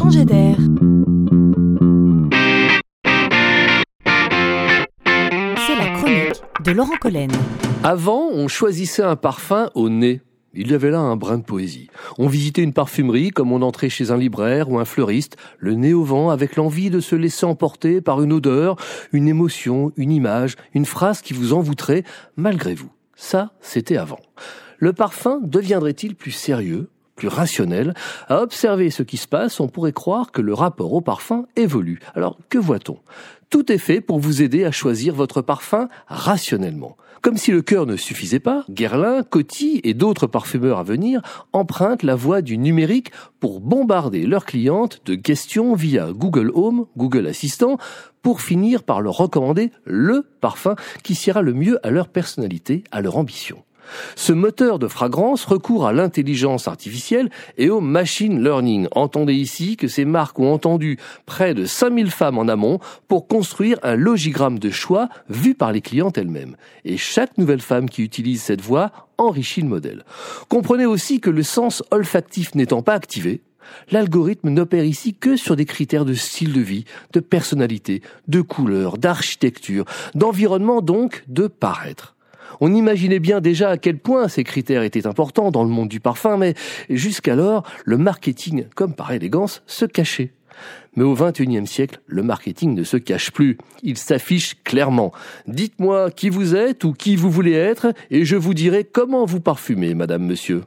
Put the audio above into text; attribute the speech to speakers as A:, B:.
A: changer d'air. C'est la chronique de Laurent Collen.
B: Avant, on choisissait un parfum au nez. Il y avait là un brin de poésie. On visitait une parfumerie comme on entrait chez un libraire ou un fleuriste, le nez au vent avec l'envie de se laisser emporter par une odeur, une émotion, une image, une phrase qui vous envoûterait malgré vous. Ça, c'était avant. Le parfum deviendrait-il plus sérieux, rationnel À observer ce qui se passe, on pourrait croire que le rapport au parfum évolue. Alors, que voit-on? Tout est fait pour vous aider à choisir votre parfum rationnellement. Comme si le cœur ne suffisait pas, Guerlain, Coty et d'autres parfumeurs à venir empruntent la voie du numérique pour bombarder leurs clientes de questions via Google Home, Google Assistant, pour finir par leur recommander le parfum qui sera le mieux à leur personnalité, à leur ambition. Ce moteur de fragrance recourt à l'intelligence artificielle et au machine learning. Entendez ici que ces marques ont entendu près de 5000 femmes en amont pour construire un logigramme de choix vu par les clientes elles-mêmes. Et chaque nouvelle femme qui utilise cette voie enrichit le modèle. Comprenez aussi que le sens olfactif n'étant pas activé, L'algorithme n'opère ici que sur des critères de style de vie, de personnalité, de couleur, d'architecture, d'environnement donc, de paraître. On imaginait bien déjà à quel point ces critères étaient importants dans le monde du parfum, mais jusqu'alors, le marketing, comme par élégance, se cachait. Mais au XXIe siècle, le marketing ne se cache plus. Il s'affiche clairement. Dites-moi qui vous êtes ou qui vous voulez être et je vous dirai comment vous parfumez, madame, monsieur.